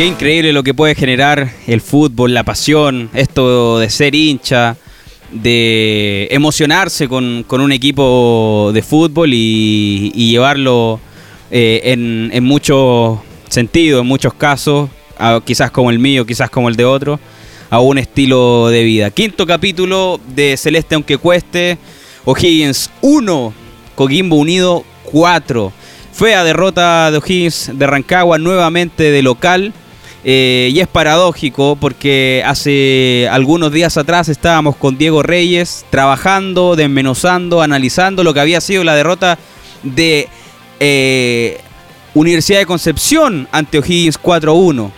Qué increíble lo que puede generar el fútbol, la pasión, esto de ser hincha, de emocionarse con, un equipo de fútbol y, llevarlo eh, en, en muchos sentidos, en muchos casos, quizás como el mío, quizás como el de otro, a un estilo de vida. Quinto capítulo de Celeste aunque cueste, O'Higgins 1, Coquimbo Unido 4. Fea derrota de O'Higgins de Rancagua nuevamente de local. Eh, y es paradójico porque hace algunos días atrás estábamos con Diego Reyes trabajando, desmenuzando, analizando lo que había sido la derrota de eh, Universidad de Concepción ante O'Higgins 4-1.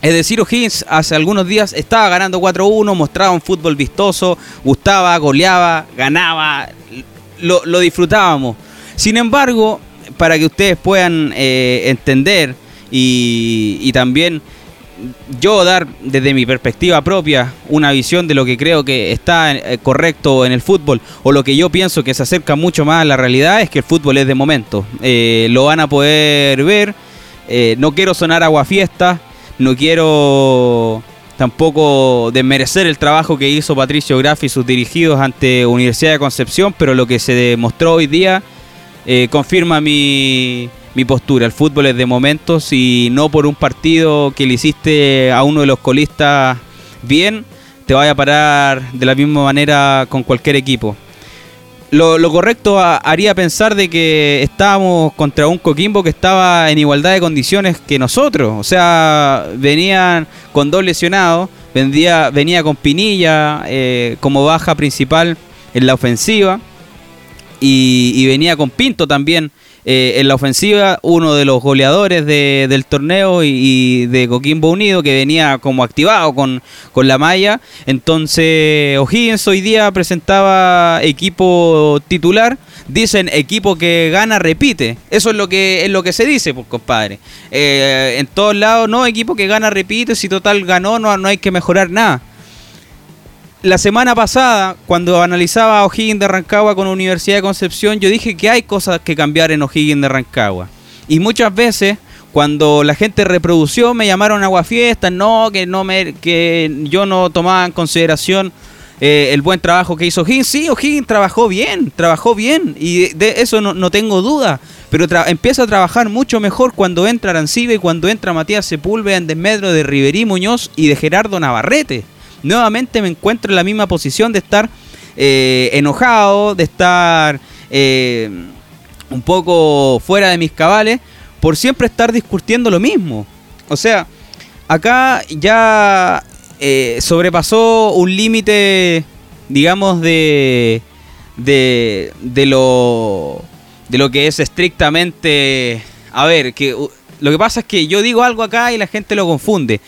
Es decir, O'Higgins hace algunos días estaba ganando 4-1, mostraba un fútbol vistoso, gustaba, goleaba, ganaba, lo, disfrutábamos. Sin embargo, para que ustedes puedan eh, entender y, también yo dar desde mi perspectiva propia una visión de lo que creo que está eh, correcto en el fútbol o lo que yo pienso que se acerca mucho más a la realidad es que el fútbol es de momento. Eh, lo van a poder ver. Eh, no quiero sonar aguafiesta, no quiero tampoco desmerecer el trabajo que hizo Patricio Graf y sus dirigidos ante Universidad de Concepción, pero lo que se demostró hoy día confirma mi, mi postura. El fútbol es de momentos y no por un partido que le hiciste a uno de los colistas bien, te vaya a parar de la misma manera con cualquier equipo. Lo, correcto haría pensar de que estábamos contra un Coquimbo que estaba en igualdad de condiciones que nosotros. O sea, venían con dos lesionados, venía, venía con Pinilla eh, como baja principal en la ofensiva y venía con Pinto también eh, en la ofensiva, uno de los goleadores del torneo y, de Coquimbo Unido, que venía como activado con, la malla. Entonces, O'Higgins hoy día presentaba equipo titular. Dicen equipo que gana, repite. Eso es lo que es lo que se dice, pues, compadre. Eh, en todos lados, no, equipo que gana, repite. Si total ganó, no, no hay que mejorar nada la semana pasada, cuando analizaba a O'Higgins de Rancagua con Universidad de Concepción, yo dije que hay cosas que cambiar en O'Higgins de Rancagua. Y muchas veces, cuando la gente reprodució, me llamaron aguafiestas, no, que no me, que yo no tomaba en consideración eh, el buen trabajo que hizo O'Higgins. Sí, O'Higgins trabajó bien, trabajó bien, y de eso no, tengo duda. Pero empieza a trabajar mucho mejor cuando entra Arancibe y cuando entra Matías Sepúlveda en desmedro de Riverí Muñoz y de Gerardo Navarrete nuevamente me encuentro en la misma posición de estar eh, enojado, de estar eh, un poco fuera de mis cabales, por siempre estar discutiendo lo mismo. O sea, acá ya eh, sobrepasó un límite, digamos, de, de, de, lo, de lo que es estrictamente... A ver, que lo que pasa es que yo digo algo acá y la gente lo confunde.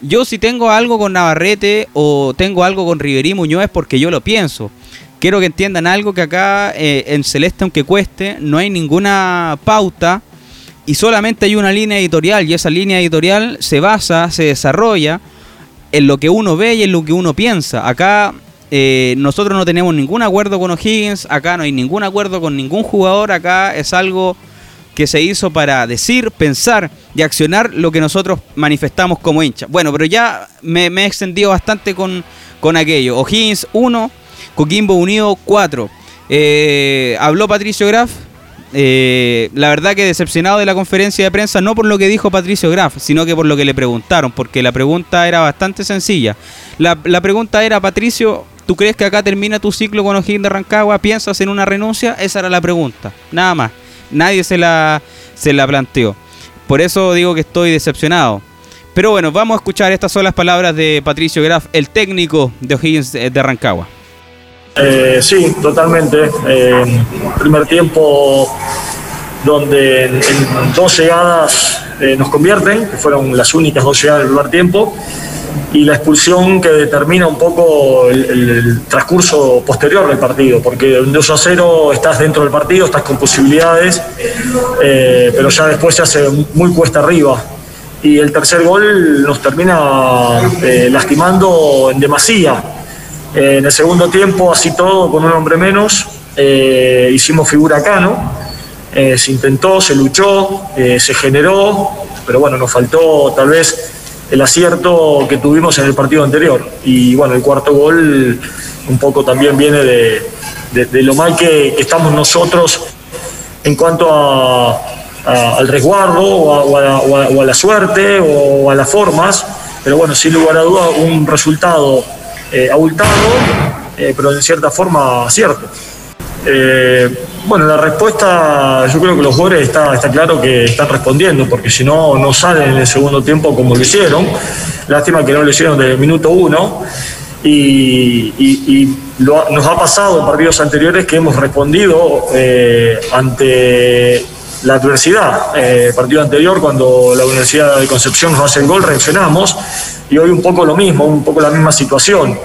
Yo si tengo algo con Navarrete o tengo algo con Riverí Muñoz es porque yo lo pienso. Quiero que entiendan algo que acá eh, en Celeste, aunque cueste, no hay ninguna pauta y solamente hay una línea editorial y esa línea editorial se basa, se desarrolla en lo que uno ve y en lo que uno piensa. Acá eh, nosotros no tenemos ningún acuerdo con O'Higgins, acá no hay ningún acuerdo con ningún jugador, acá es algo que se hizo para decir, pensar y accionar lo que nosotros manifestamos como hinchas. Bueno, pero ya me, he extendido bastante con, con aquello. O'Higgins 1, Coquimbo Unido 4. Eh, habló Patricio Graf. Eh, la verdad que decepcionado de la conferencia de prensa, no por lo que dijo Patricio Graf, sino que por lo que le preguntaron, porque la pregunta era bastante sencilla. La, la pregunta era, Patricio, ¿tú crees que acá termina tu ciclo con O'Higgins de Rancagua? ¿Piensas en una renuncia? Esa era la pregunta, nada más nadie se la, se la planteó. Por eso digo que estoy decepcionado. Pero bueno, vamos a escuchar estas son las palabras de Patricio Graf, el técnico de O'Higgins de Rancagua. Eh, sí, totalmente. Eh, primer tiempo donde en, dos llegadas eh, nos convierten, que fueron las únicas dos llegadas del primer tiempo y la expulsión que determina un poco el, transcurso posterior del partido, porque de 2 a 0 estás dentro del partido, estás con posibilidades, eh, pero ya después se hace muy cuesta arriba. Y el tercer gol nos termina eh, lastimando en demasía. en el segundo tiempo, así todo, con un hombre menos, hicimos figura acá, ¿no? se intentó, se luchó, se generó, pero bueno, nos faltó tal vez el acierto que tuvimos en el partido anterior. Y bueno, el cuarto gol un poco también viene de, lo mal que, estamos nosotros en cuanto al resguardo o a, la suerte o a las formas. Pero bueno, sin lugar a dudas, un resultado eh, abultado, eh, pero en cierta forma cierto. Eh, bueno, la respuesta, yo creo que los jugadores está, está claro que están respondiendo, porque si no, no salen en el segundo tiempo como lo hicieron. Lástima que no lo hicieron desde el minuto uno. Y, nos ha pasado en partidos anteriores que hemos respondido eh, ante la adversidad. Eh, partido anterior, cuando la Universidad de Concepción nos hace el gol, reaccionamos. Y hoy un poco lo mismo, un poco la misma situación.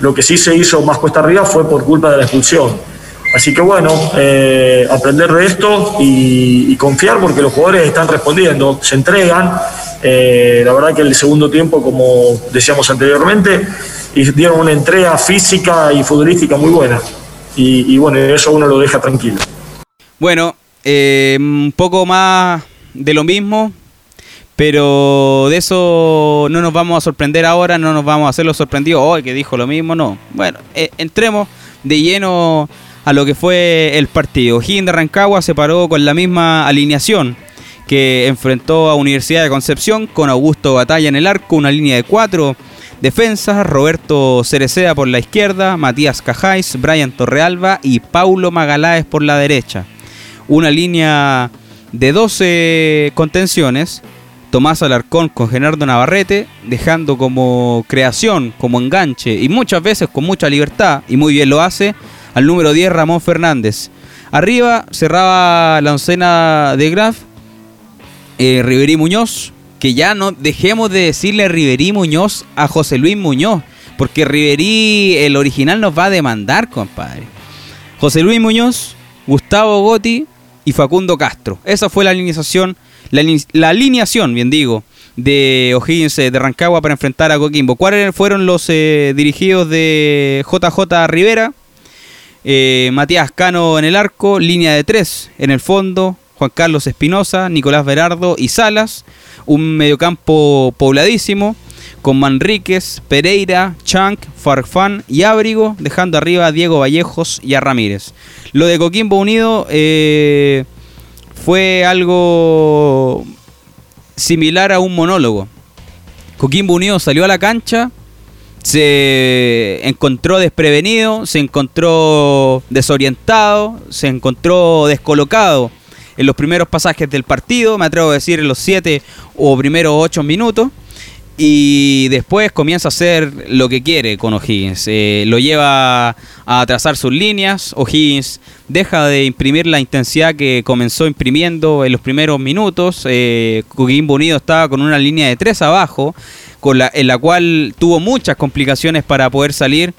Lo que sí se hizo más cuesta arriba fue por culpa de la expulsión. Así que bueno, eh, aprender de esto y, confiar porque los jugadores están respondiendo, se entregan. Eh, la verdad que el segundo tiempo, como decíamos anteriormente, dieron una entrega física y futbolística muy buena. Y, bueno, eso uno lo deja tranquilo. Bueno, eh, un poco más de lo mismo, pero de eso no nos vamos a sorprender ahora, no nos vamos a hacer los sorprendidos hoy que dijo lo mismo, no. Bueno, entremos de lleno a lo que fue el partido. Higgins de Rancagua se paró con la misma alineación que enfrentó a Universidad de Concepción con Augusto Batalla en el arco, una línea de cuatro defensas, Roberto Cereceda por la izquierda, Matías Cajáis, Brian Torrealba y Paulo Magaláes por la derecha. Una línea de 12 contenciones, Tomás Alarcón con Gerardo Navarrete, dejando como creación, como enganche y muchas veces con mucha libertad, y muy bien lo hace, al número 10 Ramón Fernández. Arriba cerraba la oncena de Graf, eh, Riverí Muñoz, que ya no dejemos de decirle Riverí Muñoz a José Luis Muñoz, porque Riverí, el original, nos va a demandar, compadre. José Luis Muñoz, Gustavo Gotti y Facundo Castro. Esa fue la alineación, la, alineación, bien digo, de O'Higgins de Rancagua para enfrentar a Coquimbo. ¿Cuáles fueron los eh, dirigidos de JJ Rivera? Eh, Matías Cano en el arco, línea de tres en el fondo, Juan Carlos Espinosa, Nicolás Berardo y Salas, un mediocampo pobladísimo con Manríquez, Pereira, Chank, Farfán y Ábrigo, dejando arriba a Diego Vallejos y a Ramírez. Lo de Coquimbo Unido eh, fue algo similar a un monólogo. Coquimbo Unido salió a la cancha se encontró desprevenido, se encontró desorientado, se encontró descolocado en los primeros pasajes del partido, me atrevo a decir en los siete o primeros ocho minutos. Y después comienza a hacer lo que quiere con O'Higgins. Eh, lo lleva a trazar sus líneas. O'Higgins deja de imprimir la intensidad que comenzó imprimiendo en los primeros minutos. Eh, Coquimbo Unido estaba con una línea de tres abajo en la cual tuvo muchas complicaciones para poder salir.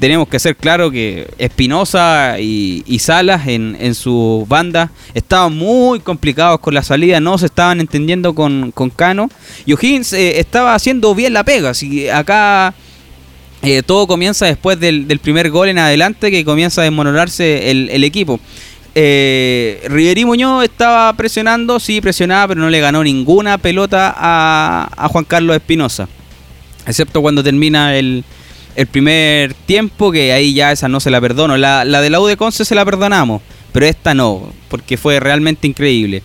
Tenemos que ser claro que Espinosa y, Salas en, su banda estaban muy complicados con la salida, no se estaban entendiendo con, Cano. Y O'Higgins eh, estaba haciendo bien la pega. Así acá eh, todo comienza después del, primer gol en adelante que comienza a desmoronarse el equipo. Eh, Riverí Muñoz estaba presionando, sí, presionaba, pero no le ganó ninguna pelota a, Juan Carlos Espinosa. Excepto cuando termina el, primer tiempo, que ahí ya esa no se la perdono. La, de la U Conce se la perdonamos, pero esta no, porque fue realmente increíble.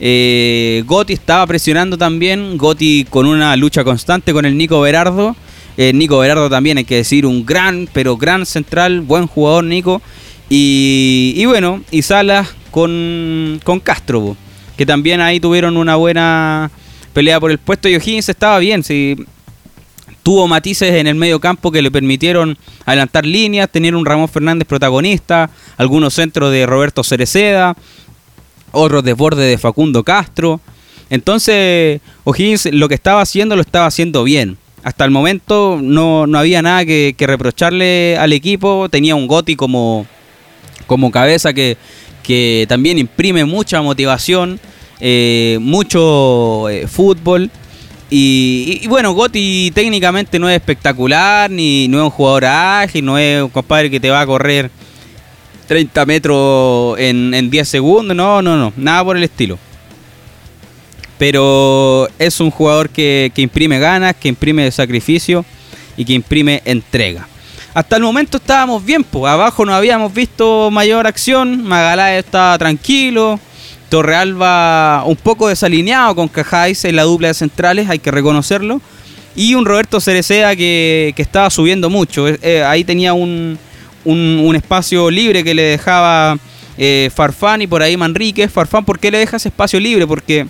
Eh, Gotti estaba presionando también, Gotti con una lucha constante con el Nico Berardo. Eh, Nico Berardo también hay que decir un gran, pero gran central, buen jugador Nico. Y, bueno, y Salas con, con Castro, que también ahí tuvieron una buena pelea por el puesto. Y O'Higgins estaba bien, sí. Tuvo matices en el medio campo que le permitieron adelantar líneas, tener un Ramón Fernández protagonista, algunos centros de Roberto Cereceda, otros desbordes de Facundo Castro. Entonces, O'Higgins lo que estaba haciendo lo estaba haciendo bien. Hasta el momento no, había nada que, que reprocharle al equipo. Tenía un Goti como, como cabeza que, también imprime mucha motivación, eh, mucho eh, fútbol. Y, bueno, Gotti técnicamente no es espectacular, ni no es un jugador ágil, no es un compadre que te va a correr 30 metros en, en 10 segundos, no, no, no, nada por el estilo. Pero es un jugador que, imprime ganas, que imprime sacrificio y que imprime entrega. Hasta el momento estábamos bien, pues abajo no habíamos visto mayor acción, Magaláes estaba tranquilo, Torrealba un poco desalineado con Cajáis en la dupla de centrales, hay que reconocerlo, y un Roberto Cerecea que, estaba subiendo mucho, eh, ahí tenía un, un, espacio libre que le dejaba eh, Farfán y por ahí Manríquez. Farfán, ¿por qué le deja ese espacio libre? Porque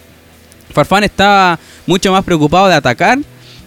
Farfán estaba mucho más preocupado de atacar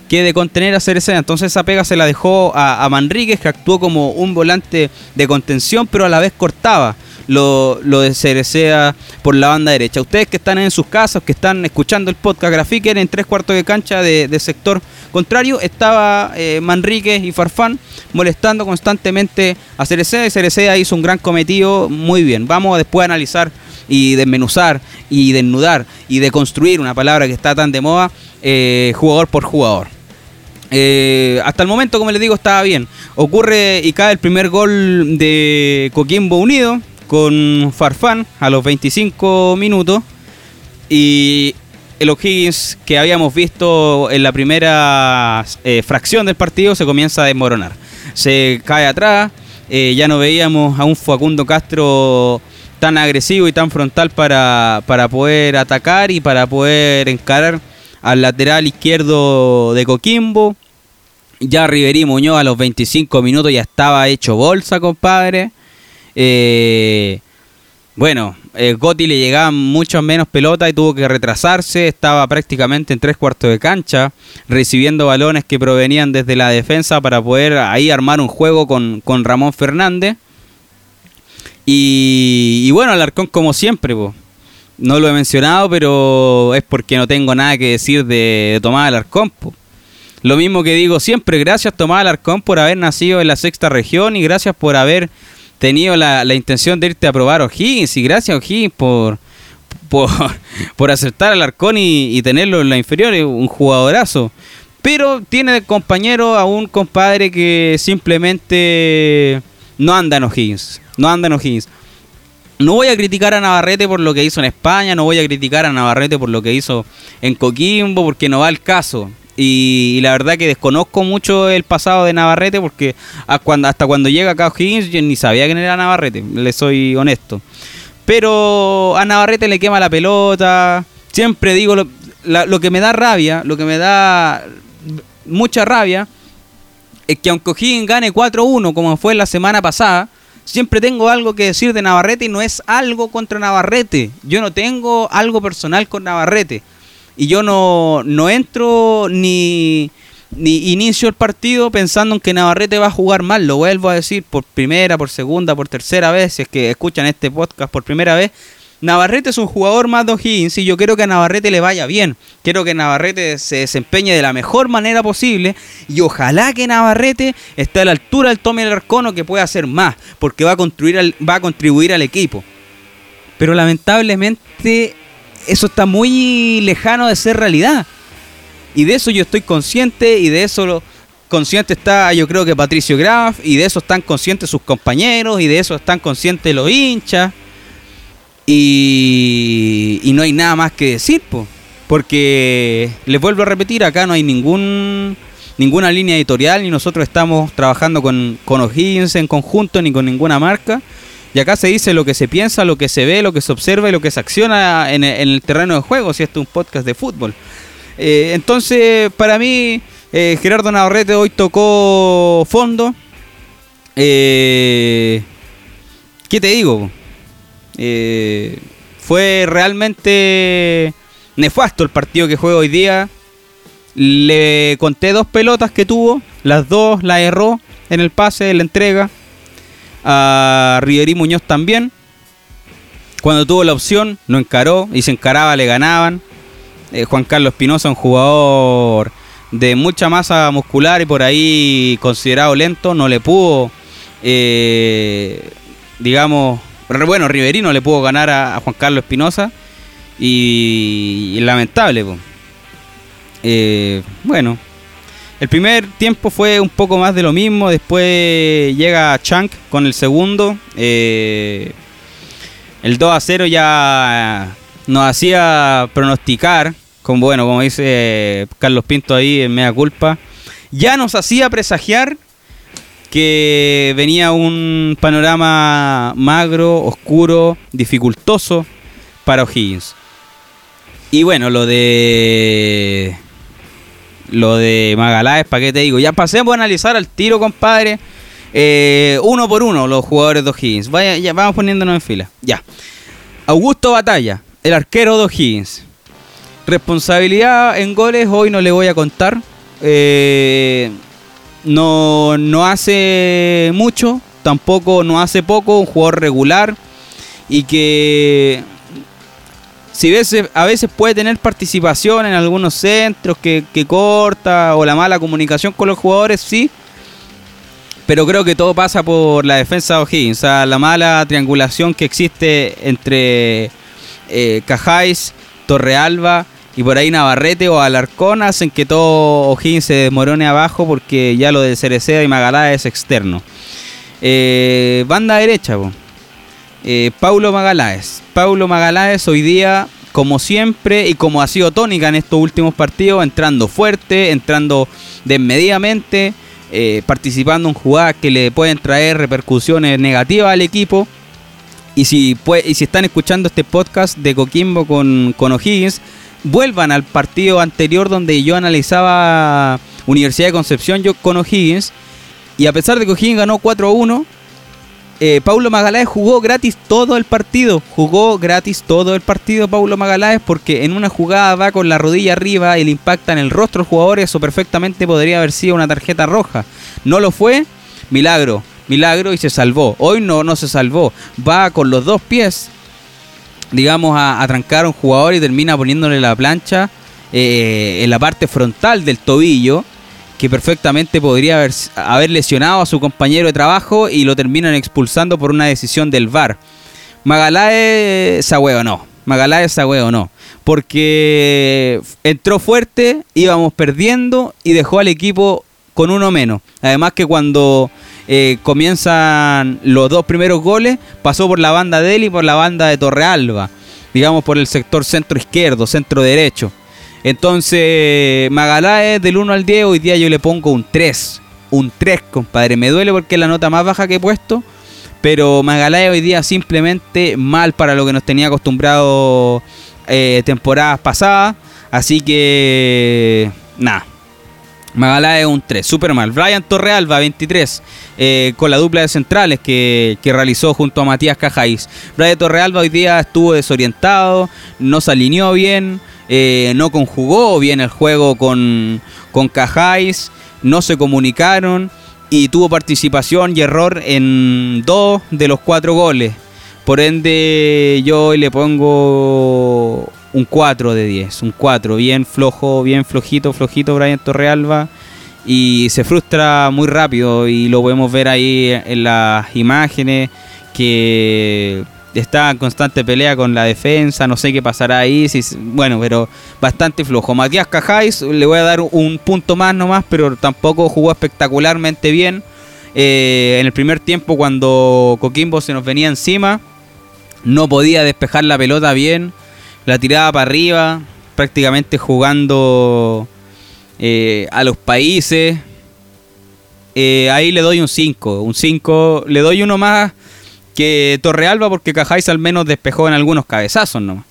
que de contener a Cereceda. Entonces esa pega se la dejó a, a, Manríquez, que actuó como un volante de contención, pero a la vez cortaba lo, de Cereceda por la banda derecha. Ustedes que están en sus casas, que están escuchando el podcast Grafiker en tres cuartos de cancha de, sector contrario, estaba eh, Manríquez y Farfán molestando constantemente a Cereceda y Cereceda hizo un gran cometido muy bien. Vamos a analizar y desmenuzar y desnudar y deconstruir una palabra que está tan de moda, eh, jugador por jugador. Eh, hasta el momento, como les digo, estaba bien. Ocurre y cae el primer gol de Coquimbo Unido con Farfán a los 25 minutos. Y el O'Higgins que habíamos visto en la primera eh, fracción del partido se comienza a desmoronar. Se cae atrás, eh, ya no veíamos a un Facundo Castro tan agresivo y tan frontal para, para poder atacar y para poder encarar al lateral izquierdo de Coquimbo. Ya Riverí Muñoz a los 25 minutos ya estaba hecho bolsa, compadre. Eh, bueno, eh, Gotti le llegaban mucho menos pelota y tuvo que retrasarse. Estaba prácticamente en tres cuartos de cancha, recibiendo balones que provenían desde la defensa para poder ahí armar un juego con, Ramón Fernández. Y, bueno, Alarcón como siempre, no lo he mencionado, pero es porque no tengo nada que decir de, Tomás Alarcón. Lo mismo que digo siempre, gracias Tomás Alarcón por haber nacido en la sexta región y gracias por haber tenido la, intención de irte a probar O'Higgins y gracias O'Higgins por, por, por aceptar al Arcón y, tenerlo en la inferior, un jugadorazo. Pero tiene de compañero a un compadre que simplemente no anda en O'Higgins. No anda en O'Higgins. No voy a criticar a Navarrete por lo que hizo en España, no voy a criticar a Navarrete por lo que hizo en Coquimbo, porque no va al caso. Y, la verdad que desconozco mucho el pasado de Navarrete porque hasta cuando llega acá O'Higgins yo ni sabía quién era Navarrete, le soy honesto. Pero a Navarrete le quema la pelota. Siempre digo lo, lo que me da rabia, lo que me da mucha rabia, es que aunque O'Higgins gane 4-1 como fue la semana pasada, siempre tengo algo que decir de Navarrete y no es algo contra Navarrete. Yo no tengo algo personal con Navarrete y yo no, no entro ni, ni inicio el partido pensando en que Navarrete va a jugar mal. Lo vuelvo a decir por primera, por segunda, por tercera vez, si es que escuchan este podcast por primera vez. Navarrete es un jugador más de O'Higgins y yo quiero que a Navarrete le vaya bien. Quiero que Navarrete se desempeñe de la mejor manera posible y ojalá que Navarrete esté a la altura del Tommy Arcono que pueda hacer más, porque va a, construir va a contribuir al equipo. Pero lamentablemente eso está muy lejano de ser realidad. Y de eso yo estoy consciente y de eso lo, consciente está yo creo que Patricio Graf y de eso están conscientes sus compañeros y de eso están conscientes los hinchas. Y, y no hay nada más que decir, porque les vuelvo a repetir, acá no hay ningún ninguna línea editorial ni nosotros estamos trabajando con, con O'Higgins en conjunto ni con ninguna marca. Y acá se dice lo que se piensa, lo que se ve, lo que se observa y lo que se acciona en, el terreno de juego, si esto es un podcast de fútbol. Eh, entonces, para mí, eh, Gerardo Navarrete hoy tocó fondo. Eh, ¿Qué te digo? fue realmente nefasto el partido que juega hoy día. Le conté dos pelotas que tuvo, las dos las erró en el pase, en la entrega a Riverí Muñoz también. Cuando tuvo la opción, no encaró y se encaraba, le ganaban. Eh, Juan Carlos Espinosa, un jugador de mucha masa muscular y por ahí considerado lento, no le pudo, eh, digamos, bueno, Riverí no le pudo ganar a, Juan Carlos Espinosa y, lamentable. Eh, bueno, el primer tiempo fue un poco más de lo mismo, después llega Chunk con el segundo. Eh, el 2 a 0 ya nos hacía pronosticar como bueno, como dice Carlos Pinto ahí en Mea Culpa, ya nos hacía presagiar que venía un panorama magro, oscuro, dificultoso para O'Higgins. Y bueno, lo de. Lo de Magaláes, ¿para qué te digo? Ya pasemos a analizar al tiro, compadre. Eh, uno por uno, los jugadores de O'Higgins. Vaya, ya vamos poniéndonos en fila. Ya. Augusto Batalla, el arquero de O'Higgins. Responsabilidad en goles, hoy no le voy a contar. Eh, no, no hace mucho, tampoco no hace poco, un jugador regular y que si veces, a veces puede tener participación en algunos centros que, corta o la mala comunicación con los jugadores, sí. Pero creo que todo pasa por la defensa de O'Higgins. O sea, la mala triangulación que existe entre eh, Cajáis, Torrealba y por ahí Navarrete o Alarcón hacen que todo O'Higgins se desmorone abajo porque ya lo de Cereceda y Magalá es externo. Eh, banda derecha, eh, Paulo Magaláes. Paulo Magaláes hoy día, como siempre y como ha sido tónica en estos últimos partidos, entrando fuerte, entrando desmedidamente, eh, participando en jugadas que le pueden traer repercusiones negativas al equipo. Y si, y si están escuchando este podcast de Coquimbo con, con O'Higgins, vuelvan al partido anterior donde yo analizaba Universidad de Concepción yo con O'Higgins. Y a pesar de que O'Higgins ganó 4-1, eh, Paulo Magaláes jugó gratis todo el partido. Jugó gratis todo el partido Paulo Magaláes porque en una jugada va con la rodilla arriba y le impacta en el rostro al jugador. Eso perfectamente podría haber sido una tarjeta roja. No lo fue. Milagro. Milagro y se salvó. Hoy no, no se salvó. Va con los dos pies, digamos, a, trancar a un jugador y termina poniéndole la plancha eh, en la parte frontal del tobillo que perfectamente podría haber, haber lesionado a su compañero de trabajo y lo terminan expulsando por una decisión del VAR. Magaláes esa o no. Magaláes esa o no. Porque entró fuerte, íbamos perdiendo y dejó al equipo con uno menos. Además que cuando eh, comienzan los dos primeros goles, pasó por la banda de él y por la banda de Torrealba. Digamos por el sector centro izquierdo, centro derecho. Entonces, Magaláes del 1 al 10, hoy día yo le pongo un 3. Un 3, compadre. Me duele porque es la nota más baja que he puesto. Pero Magaláes hoy día simplemente mal para lo que nos tenía acostumbrado eh, temporadas pasadas. Así que, nada. Magaláes un 3, super mal. Brian Torrealba, 23, eh, con la dupla de centrales que, que, realizó junto a Matías Cajáis. Brian Torrealba hoy día estuvo desorientado, no se alineó bien. Eh, no conjugó bien el juego con, con Cajáis, no se comunicaron y tuvo participación y error en dos de los cuatro goles. Por ende, yo hoy le pongo un 4 de 10, un 4, bien flojo, bien flojito, flojito Brian Torrealba. Y se frustra muy rápido y lo podemos ver ahí en las imágenes que está en constante pelea con la defensa, no sé qué pasará ahí, bueno, pero bastante flojo. Matías Cajáis le voy a dar un punto más nomás, pero tampoco jugó espectacularmente bien. Eh, en el primer tiempo cuando Coquimbo se nos venía encima, no podía despejar la pelota bien, la tiraba para arriba, prácticamente jugando eh, a los países. Eh, ahí le doy un 5, un 5, le doy uno más Torrealba porque Cajáis al menos despejó en algunos cabezazos nomás.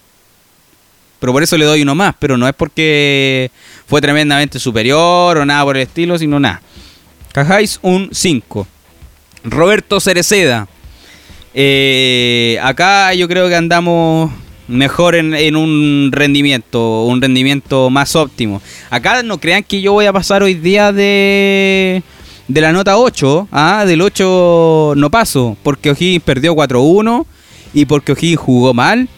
Pero por eso le doy uno más, pero no es porque fue tremendamente superior o nada por el estilo, sino nada. Cajáis un 5. Roberto Cereceda. Eh, acá yo creo que andamos mejor en, en, un rendimiento, un rendimiento más óptimo. Acá no crean que yo voy a pasar hoy día de de la nota 8, ah, del 8 no paso, porque O'Higgins perdió 4-1 y porque O'Higgins jugó mal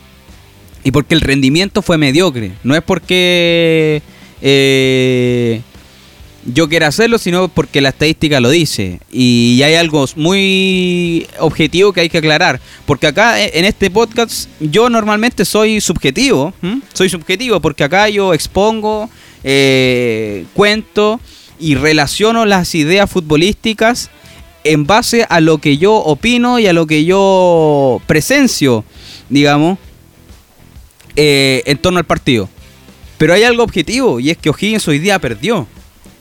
y porque el rendimiento fue mediocre. No es porque eh, yo quiera hacerlo, sino porque la estadística lo dice. Y hay algo muy objetivo que hay que aclarar. Porque acá eh, en este podcast yo normalmente soy subjetivo. Soy subjetivo porque acá yo expongo, eh, cuento y relaciono las ideas futbolísticas en base a lo que yo opino y a lo que yo presencio, digamos, eh, en torno al partido. Pero hay algo objetivo y es que O'Higgins hoy día perdió.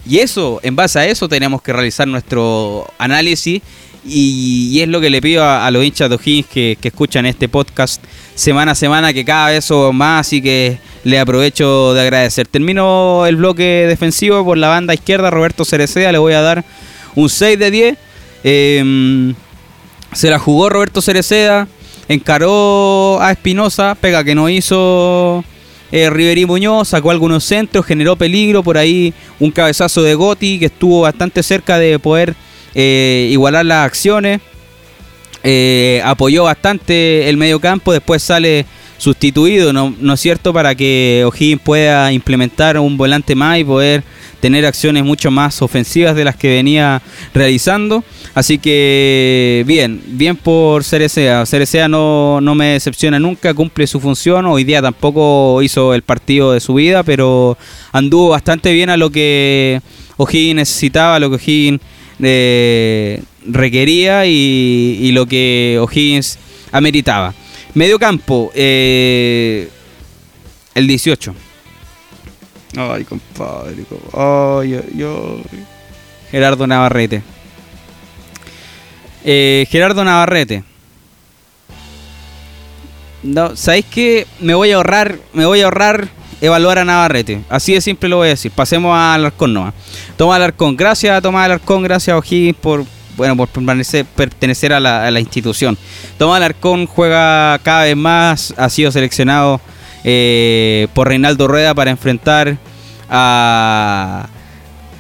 Y eso, en base a eso, tenemos que realizar nuestro análisis. Y, es lo que le pido a, los hinchas de O'Higgins que, escuchan este podcast semana a semana, que cada vez son más y que le aprovecho de agradecer. Termino el bloque defensivo por la banda izquierda, Roberto Cereceda, le voy a dar un 6 de 10. Em, se la jugó Roberto Cereceda, encaró a Espinosa, pega que no hizo eh, Riverí Muñoz, sacó algunos centros, generó peligro, por ahí un cabezazo de Gotti que estuvo bastante cerca de poder eh, igualar las acciones. Eh, apoyó bastante el medio campo, después sale sustituido, ¿no, ¿no es cierto? Para que O'Higgins pueda implementar un volante más y poder tener acciones mucho más ofensivas de las que venía realizando. Así que bien, bien por Cerecea. Cerecea no, no me decepciona nunca, cumple su función. Hoy día tampoco hizo el partido de su vida, pero anduvo bastante bien a lo que O'Higgins necesitaba, a lo que O'Higgins eh, requería y, lo que O'Higgins ameritaba. Medio campo, eh, el 18. Ay, compadre. Ay, ay, Gerardo Navarrete. Eh, Gerardo Navarrete. No, ¿sabéis qué? Me voy a ahorrar, me voy a ahorrar evaluar a Navarrete. Así de simple lo voy a decir. Pasemos a Alarcón nomás. Tomás Alarcón. Gracias a Tomás Alarcón, gracias a O'Higgins por bueno, por permanecer, pertenecer a la, institución. Tomás Alarcón juega cada vez más, ha sido seleccionado eh, por Reinaldo Rueda para enfrentar a,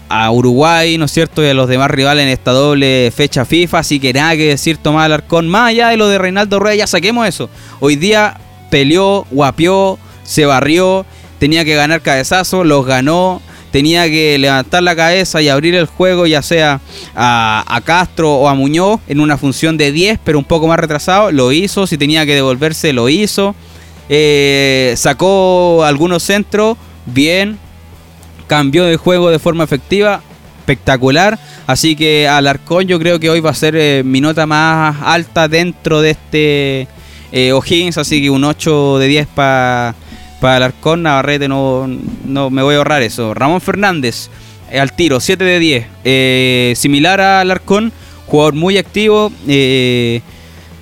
a Uruguay, ¿no es cierto? Y a los demás rivales en esta doble fecha FIFA. Así que nada que decir Tomás Alarcón. Más allá de lo de Reinaldo Rueda, ya saquemos eso. Hoy día peleó, guapió, se barrió, tenía que ganar cabezazo, los ganó. Tenía que levantar la cabeza y abrir el juego, ya sea a, Castro o a Muñoz, en una función de 10, pero un poco más retrasado. Lo hizo. Si tenía que devolverse, lo hizo. Eh, sacó algunos centros, bien. Cambió de juego de forma efectiva, espectacular. Así que Alarcón yo creo que hoy va a ser eh, mi nota más alta dentro de este eh, O'Higgins. Así que un 8 de 10 para para Alarcón. Navarrete no, no me voy a ahorrar eso. Ramón Fernández al tiro, 7 de 10. similar a Alarcón, jugador muy activo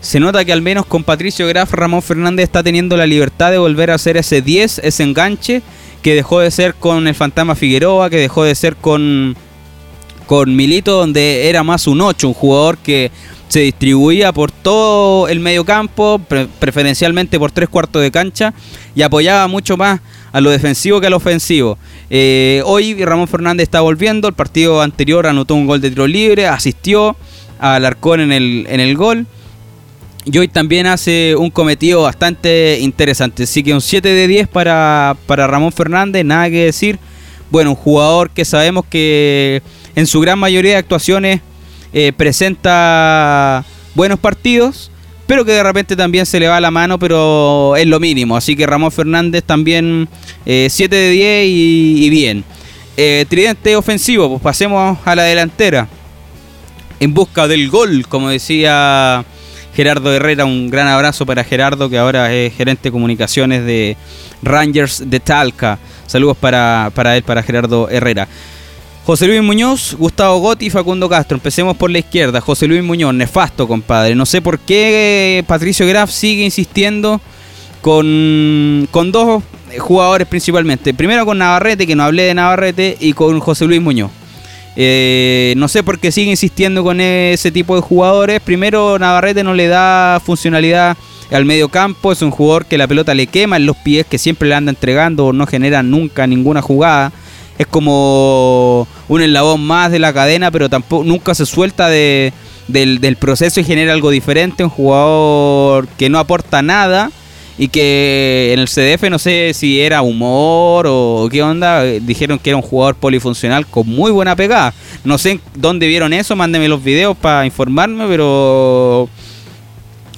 se nota que al menos con Patricio Graf Ramón Fernández está teniendo la libertad de volver a hacer ese 10, ese enganche que dejó de ser con el Fantasma Figueroa, que dejó de ser con, con Milito, donde era más un 8, un jugador que se distribuía por todo el medio campo, preferencialmente por tres cuartos de cancha, y apoyaba mucho más a lo defensivo que a lo ofensivo. Eh, hoy Ramón Fernández está volviendo, el partido anterior anotó un gol de tiro libre, asistió al Arcón en el, en el gol y hoy también hace un cometido bastante interesante. Así que un 7 de 10 para, Ramón Fernández, nada que decir. Bueno, un jugador que sabemos que en su gran mayoría de actuaciones eh, presenta buenos partidos, pero que de repente también se le va la mano, pero es lo mínimo. Así que Ramón Fernández también 7 eh, de 10 y, bien. Eh, tridente ofensivo, pues pasemos a la delantera. En busca del gol, como decía Gerardo Herrera, un gran abrazo para Gerardo, que ahora es gerente de comunicaciones de Rangers de Talca. Saludos para, él, para Gerardo Herrera. José Luis Muñoz, Gustavo Gotti y Facundo Castro. Empecemos por la izquierda. José Luis Muñoz, nefasto, compadre. No sé por qué Patricio Graf sigue insistiendo con, con dos jugadores principalmente. Primero con Navarrete, que no hablé de Navarrete, y con José Luis Muñoz. Eh, no sé por qué sigue insistiendo con ese tipo de jugadores. Primero, Navarrete no le da funcionalidad al medio campo. Es un jugador que la pelota le quema en los pies, que siempre le anda entregando, no genera nunca ninguna jugada. Es como un eslabón más de la cadena, pero tampoco nunca se suelta del, proceso y genera algo diferente. Un jugador que no aporta nada y que en el CDF no sé si era humor o qué onda, dijeron que era un jugador polifuncional con muy buena pegada. No sé dónde vieron eso, mándenme los videos para informarme, pero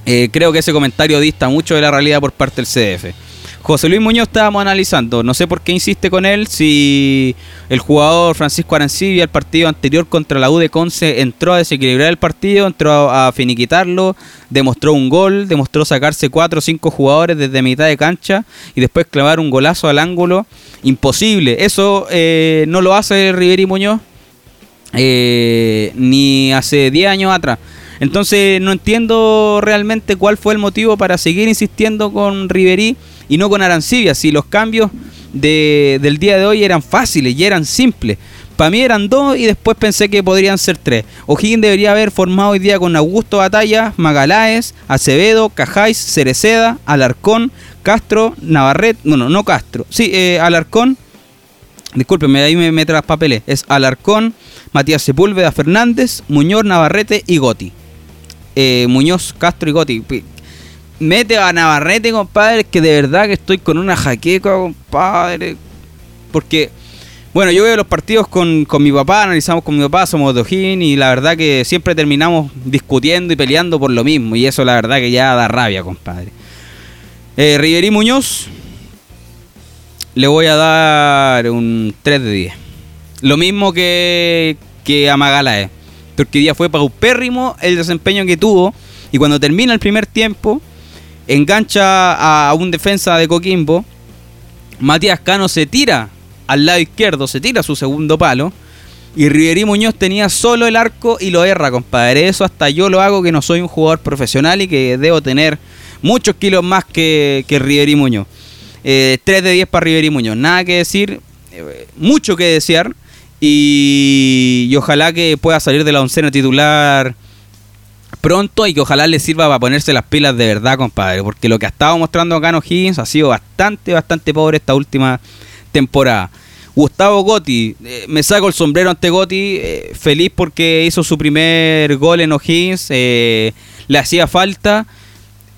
eh, creo que ese comentario dista mucho de la realidad por parte del CDF. José Luis Muñoz estábamos analizando, no sé por qué insiste con él, si el jugador Francisco Arancibia el partido anterior contra la U de Conce entró a desequilibrar el partido, entró a finiquitarlo, demostró un gol, demostró sacarse cuatro o cinco jugadores desde mitad de cancha y después clavar un golazo al ángulo, imposible. Eso eh, no lo hace Riveri Muñoz eh, ni hace 10 años atrás. Entonces no entiendo realmente cuál fue el motivo para seguir insistiendo con Riverí y no con Arancibia. Si los cambios del día de hoy eran fáciles y eran simples. Para mí eran dos y después pensé que podrían ser tres. O'Higgins debería haber formado hoy día con Augusto Batalla, Magaláes, Acevedo, Cajáis, Cereceda, Alarcón, Castro, Navarret, bueno, no Castro, sí, eh, Alarcón, discúlpeme, ahí me meto las papeles, es Alarcón, Matías Sepúlveda, Fernández, Muñoz, Navarrete y Goti. Eh, Muñoz, Castro y Goti. Mete a Navarrete, compadre, que de verdad que estoy con una jaqueca, compadre. Porque, bueno, yo veo los partidos con, mi papá, analizamos con mi papá, somos de y la verdad que siempre terminamos discutiendo y peleando por lo mismo. Y eso la verdad que ya da rabia, compadre. Eh, Riverí Muñoz, le voy a dar un 3 de 10. Lo mismo que, que a Magalae porque día fue paupérrimo el desempeño que tuvo. Y cuando termina el primer tiempo, engancha a un defensa de Coquimbo. Matías Cano se tira al lado izquierdo, se tira su segundo palo. Y Riverí Muñoz tenía solo el arco y lo erra, compadre. Eso hasta yo lo hago que no soy un jugador profesional y que debo tener muchos kilos más que, que Riverí Muñoz. 3 eh, de 10 para Riverí Muñoz. Nada que decir, eh, mucho que desear. Y, ojalá que pueda salir de la oncena titular pronto y que ojalá le sirva para ponerse las pilas de verdad, compadre. Porque lo que ha estado mostrando acá en O'Higgins ha sido bastante, bastante pobre esta última temporada. Gustavo Gotti, eh, me saco el sombrero ante Gotti, eh, feliz porque hizo su primer gol en O'Higgins, eh, le hacía falta.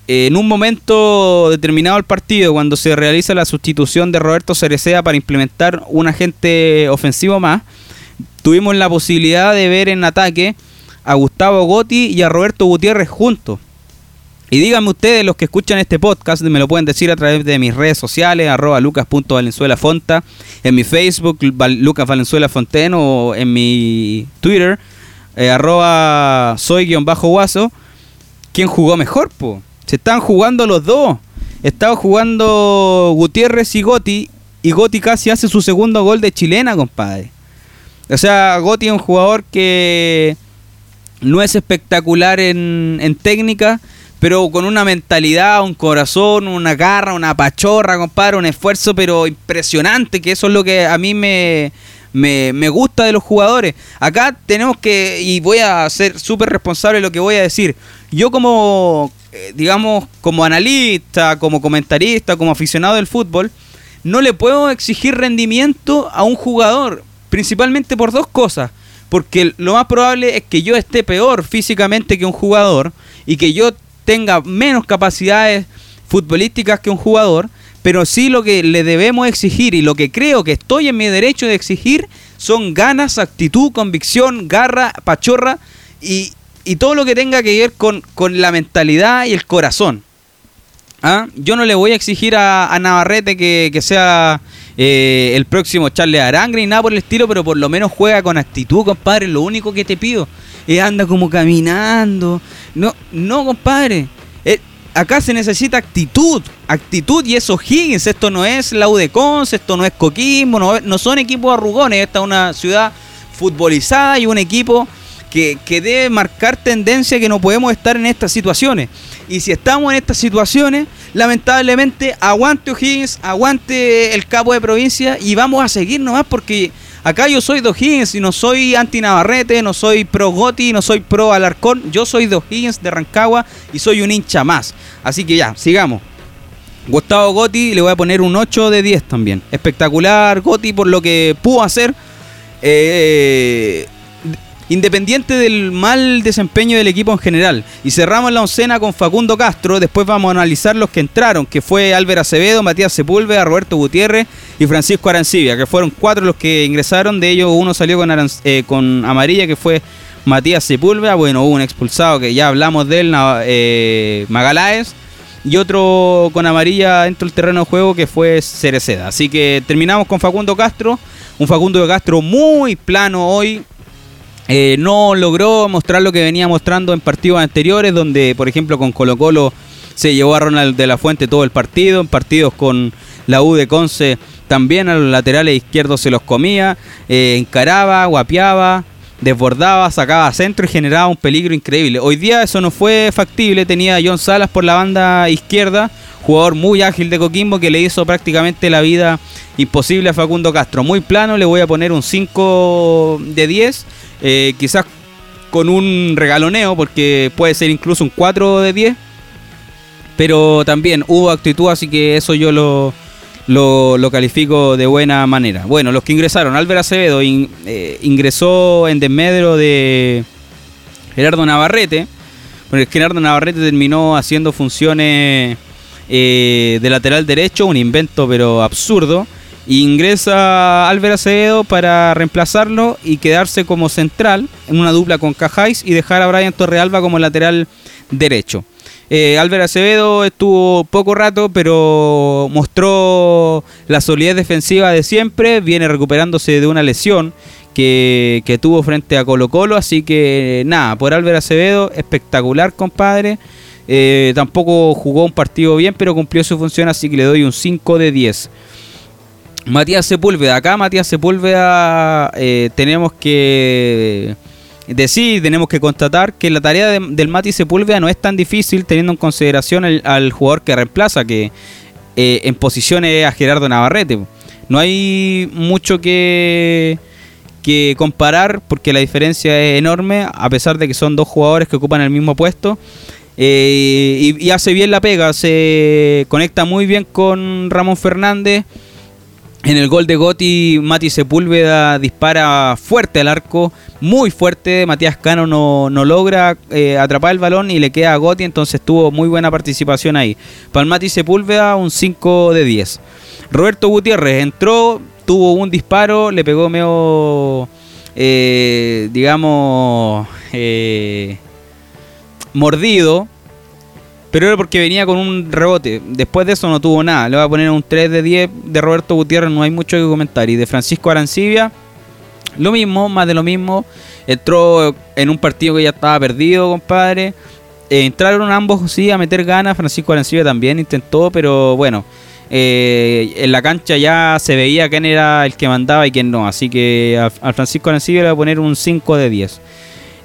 en un momento determinado del partido, cuando se realiza la sustitución de Roberto Cerecea para implementar un agente ofensivo más, tuvimos la posibilidad de ver en ataque a Gustavo Gotti y a Roberto Gutiérrez juntos. Y díganme ustedes, los que escuchan este podcast, me lo pueden decir a través de mis redes sociales, arroba lucas.valenzuelafonta, en mi Facebook, Lucas Valenzuela o en mi Twitter, eh, arroba soy-guaso, ¿quién jugó mejor? Se están jugando los dos. Estaba jugando Gutiérrez y Gotti, y Gotti casi hace su segundo gol de chilena, compadre. O sea, Gotti es un jugador que no es espectacular en, técnica, pero con una mentalidad, un corazón, una garra, una pachorra, compadre, un esfuerzo, pero impresionante, que eso es lo que a mí me, me, gusta de los jugadores. Acá tenemos que, y voy a ser súper responsable de lo que voy a decir, yo como, eh, digamos, como analista, como comentarista, como aficionado del fútbol, no le puedo exigir rendimiento a un jugador Principalmente por dos cosas. Porque lo más probable es que yo esté peor físicamente que un jugador y que yo tenga menos capacidades futbolísticas que un jugador, pero sí lo que le debemos exigir y lo que creo que estoy en mi derecho de exigir son ganas, actitud, convicción, garra, pachorra y, todo lo que tenga que ver con, la mentalidad y el corazón. ¿Ah? Yo no le voy a exigir a, Navarrete que, que sea eh, el próximo Charles Arangre y nada por el estilo, pero por lo menos juega con actitud, compadre. Lo único que te pido es anda como caminando. No, no, compadre. Eh, acá se necesita actitud, actitud y eso Higgins. Esto no es la UDECONS, esto no es Coquimbo, no, no son equipos arrugones. Esta es una ciudad futbolizada y un equipo que, que debe marcar tendencia que no podemos estar en estas situaciones. Y si estamos en estas situaciones, lamentablemente, aguante O'Higgins, aguante el capo de provincia y vamos a seguir nomás porque acá yo soy de O'Higgins y no soy anti-Navarrete, no soy pro Goti, no soy pro Alarcón, yo soy de O'Higgins, de Rancagua y soy un hincha más. Así que ya, sigamos. Gustavo Gotti le voy a poner un 8 de 10 también. Espectacular Gotti por lo que pudo hacer. Eh, Independiente del mal desempeño del equipo en general. Y cerramos la oncena con Facundo Castro. Después vamos a analizar los que entraron, que fue Álvaro Acevedo, Matías Sepúlveda, Roberto Gutiérrez y Francisco Arancibia, que fueron cuatro los que ingresaron. De ellos uno salió con, eh, amarilla, que fue Matías Sepúlveda. Bueno, hubo un expulsado que ya hablamos de él, eh, Magaláes. y otro con amarilla dentro del terreno de juego que fue Cereceda. Así que terminamos con Facundo Castro, un Facundo Castro muy plano hoy, eh, no logró mostrar lo que venía mostrando en partidos anteriores, donde por ejemplo con Colo Colo se llevó a Ronald de la Fuente todo el partido, en partidos con la U de Conce también a los laterales izquierdos se los comía, eh, encaraba, guapeaba, desbordaba, sacaba centro y generaba un peligro increíble. Hoy día eso no fue factible, tenía a John Salas por la banda izquierda, jugador muy ágil de Coquimbo que le hizo prácticamente la vida imposible a Facundo Castro. Muy plano, le voy a poner un 5 de 10 eh, quizás con un regaloneo, porque puede ser incluso un 4 de 10. Pero también hubo actitud, así que eso yo lo, lo, califico de buena manera. Bueno, los que ingresaron, Álvaro Acevedo eh, ingresó en desmedro de Gerardo Navarrete. Porque Gerardo Navarrete terminó haciendo funciones eh, de lateral derecho, un invento pero absurdo. Ingresa Álvaro Acevedo para reemplazarlo y quedarse como central en una dupla con Cajáis y dejar a Brian Torrealba como lateral derecho. Eh, Álvaro Acevedo estuvo poco rato, pero mostró la solidez defensiva de siempre. Viene recuperándose de una lesión que, tuvo frente a Colo Colo. Así que nada, por Álvaro Acevedo, espectacular, compadre. Eh, tampoco jugó un partido bien, pero cumplió su función, así que le doy un 5 de 10. Matías Sepúlveda, acá Matías Sepúlveda eh, tenemos que decir, tenemos que constatar que la tarea del Mati Sepúlveda no es tan difícil teniendo en consideración al jugador que reemplaza, que eh, en posiciones a Gerardo Navarrete. No hay mucho que, que comparar porque la diferencia es enorme, a pesar de que son dos jugadores que ocupan el mismo puesto. Eh, y hace bien la pega, se conecta muy bien con Ramón Fernández en el gol de Gotti, Mati Sepúlveda dispara fuerte al arco, muy fuerte. Matías Cano no, logra eh, atrapar el balón y le queda a Gotti, entonces tuvo muy buena participación ahí. Para Mati Sepúlveda, un 5 de 10. Roberto Gutiérrez entró, tuvo un disparo, le pegó medio, eh, digamos, eh, mordido pero era porque venía con un rebote. Después de eso no tuvo nada. Le voy a poner un 3 de 10 de Roberto Gutiérrez, no hay mucho que comentar. Y de Francisco Arancibia, lo mismo, más de lo mismo. Entró en un partido que ya estaba perdido, compadre. Eh, entraron ambos, sí, a meter ganas. Francisco Arancibia también intentó, pero bueno. Eh, en la cancha ya se veía quién era el que mandaba y quién no. Así que al, Francisco Arancibia le voy a poner un 5 de 10.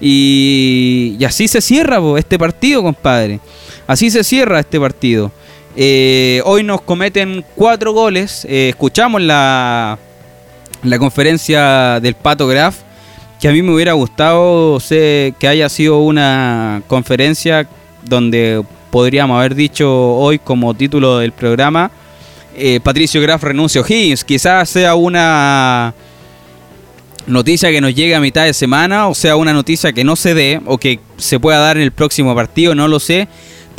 Y, así se cierra este partido, compadre. Así se cierra este partido. Eh, hoy nos cometen cuatro goles. Eh, escuchamos la, la conferencia del Pato Graf, que a mí me hubiera gustado sé, que haya sido una conferencia donde podríamos haber dicho hoy como título del programa, eh, Patricio Graf renuncia a O'Higgins. Quizás sea una noticia que nos llegue a mitad de semana, o sea, una noticia que no se dé o que se pueda dar en el próximo partido, no lo sé.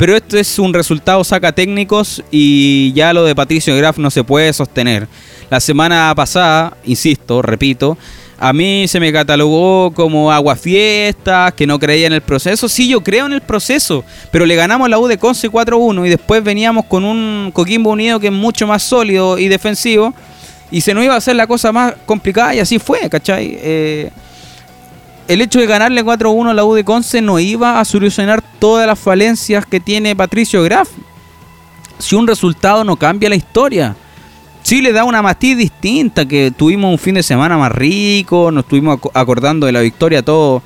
Pero esto es un resultado saca técnicos y ya lo de Patricio Graf no se puede sostener. La semana pasada, insisto, repito, a mí se me catalogó como aguafiestas, que no creía en el proceso. Sí, yo creo en el proceso, pero le ganamos la U de Conce 4-1 y después veníamos con un Coquimbo Unido que es mucho más sólido y defensivo y se nos iba a hacer la cosa más complicada y así fue, ¿cachai? Eh, el hecho de ganarle 4-1 a la U de Conce no iba a solucionar todas las falencias que tiene Patricio Graf. Si un resultado no cambia la historia. Sí le da una matiz distinta, que tuvimos un fin de semana más rico, nos estuvimos acordando de la victoria todo,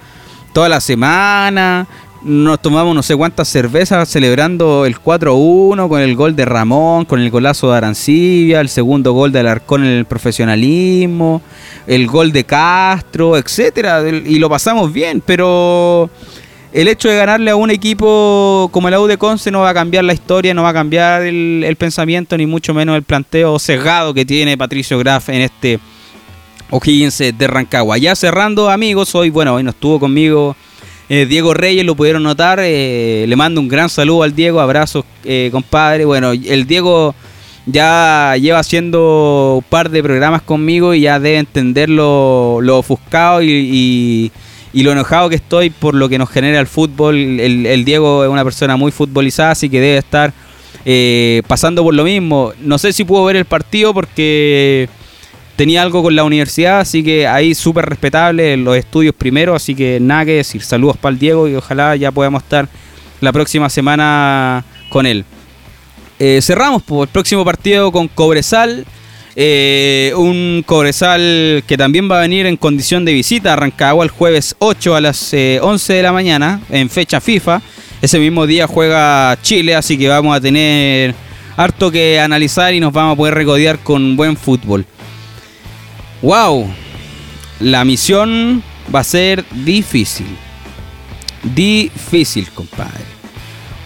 toda la semana, nos tomamos no sé cuántas cervezas celebrando el 4-1 con el gol de Ramón, con el golazo de Arancibia, el segundo gol de Alarcón en el profesionalismo, el gol de Castro, etcétera, y lo pasamos bien, pero el hecho de ganarle a un equipo como el Aude Conce no va a cambiar la historia, no va a cambiar el, pensamiento, ni mucho menos el planteo sesgado que tiene Patricio Graf en este O'Higgins de Rancagua. Ya cerrando, amigos, hoy, bueno, hoy no estuvo conmigo eh, Diego Reyes lo pudieron notar. Eh, le mando un gran saludo al Diego. Abrazos, eh, compadre. Bueno, el Diego ya lleva haciendo un par de programas conmigo y ya debe entender lo, ofuscado y, lo enojado que estoy por lo que nos genera el fútbol. El, Diego es una persona muy futbolizada, así que debe estar pasando por lo mismo. No sé si pudo ver el partido porque tenía algo con la universidad, así que ahí súper respetable los estudios primero, así que nada que decir. Saludos para el Diego y ojalá ya podamos estar la próxima semana con él. Eh, cerramos por el próximo partido con Cobresal. Eh, un Cobresal que también va a venir en condición de visita a Rancagua el jueves 8 a las 11 de la mañana en fecha FIFA. Ese mismo día juega Chile, así que vamos a tener harto que analizar y nos vamos a poder regodear con buen fútbol. ¡Wow! La misión va a ser difícil. Difícil, compadre.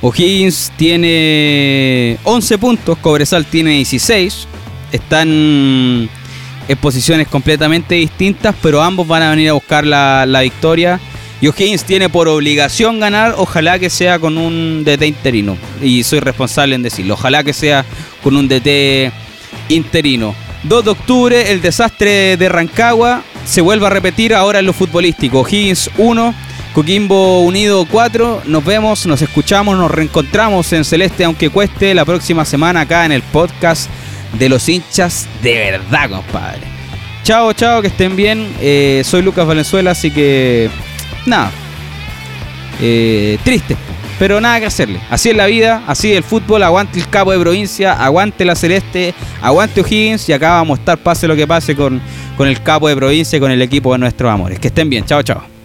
O'Higgins tiene 11 puntos, Cobresal tiene 16. Están en posiciones completamente distintas, pero ambos van a venir a buscar la, la victoria y O'Higgins tiene por obligación ganar, ojalá que sea con un DT interino. Y soy responsable en decirlo, ojalá que sea con un DT interino. 2 de octubre, el desastre de Rancagua se vuelve a repetir ahora en lo futbolístico. O'Higgins 1, Coquimbo Unido 4. Nos vemos, nos escuchamos, nos reencontramos en Celeste, aunque cueste, la próxima semana acá en el podcast de los hinchas de verdad, compadre. Chao, chao, que estén bien. Eh, soy Lucas Valenzuela, así que nada, eh, triste, pero nada que hacerle. Así es la vida, así es el fútbol, aguante el capo de provincia, aguante la celeste, aguante O'Higgins y acá vamos a estar, pase lo que pase con, con el capo de provincia y con el equipo de nuestros amores. Que estén bien, chao, chao.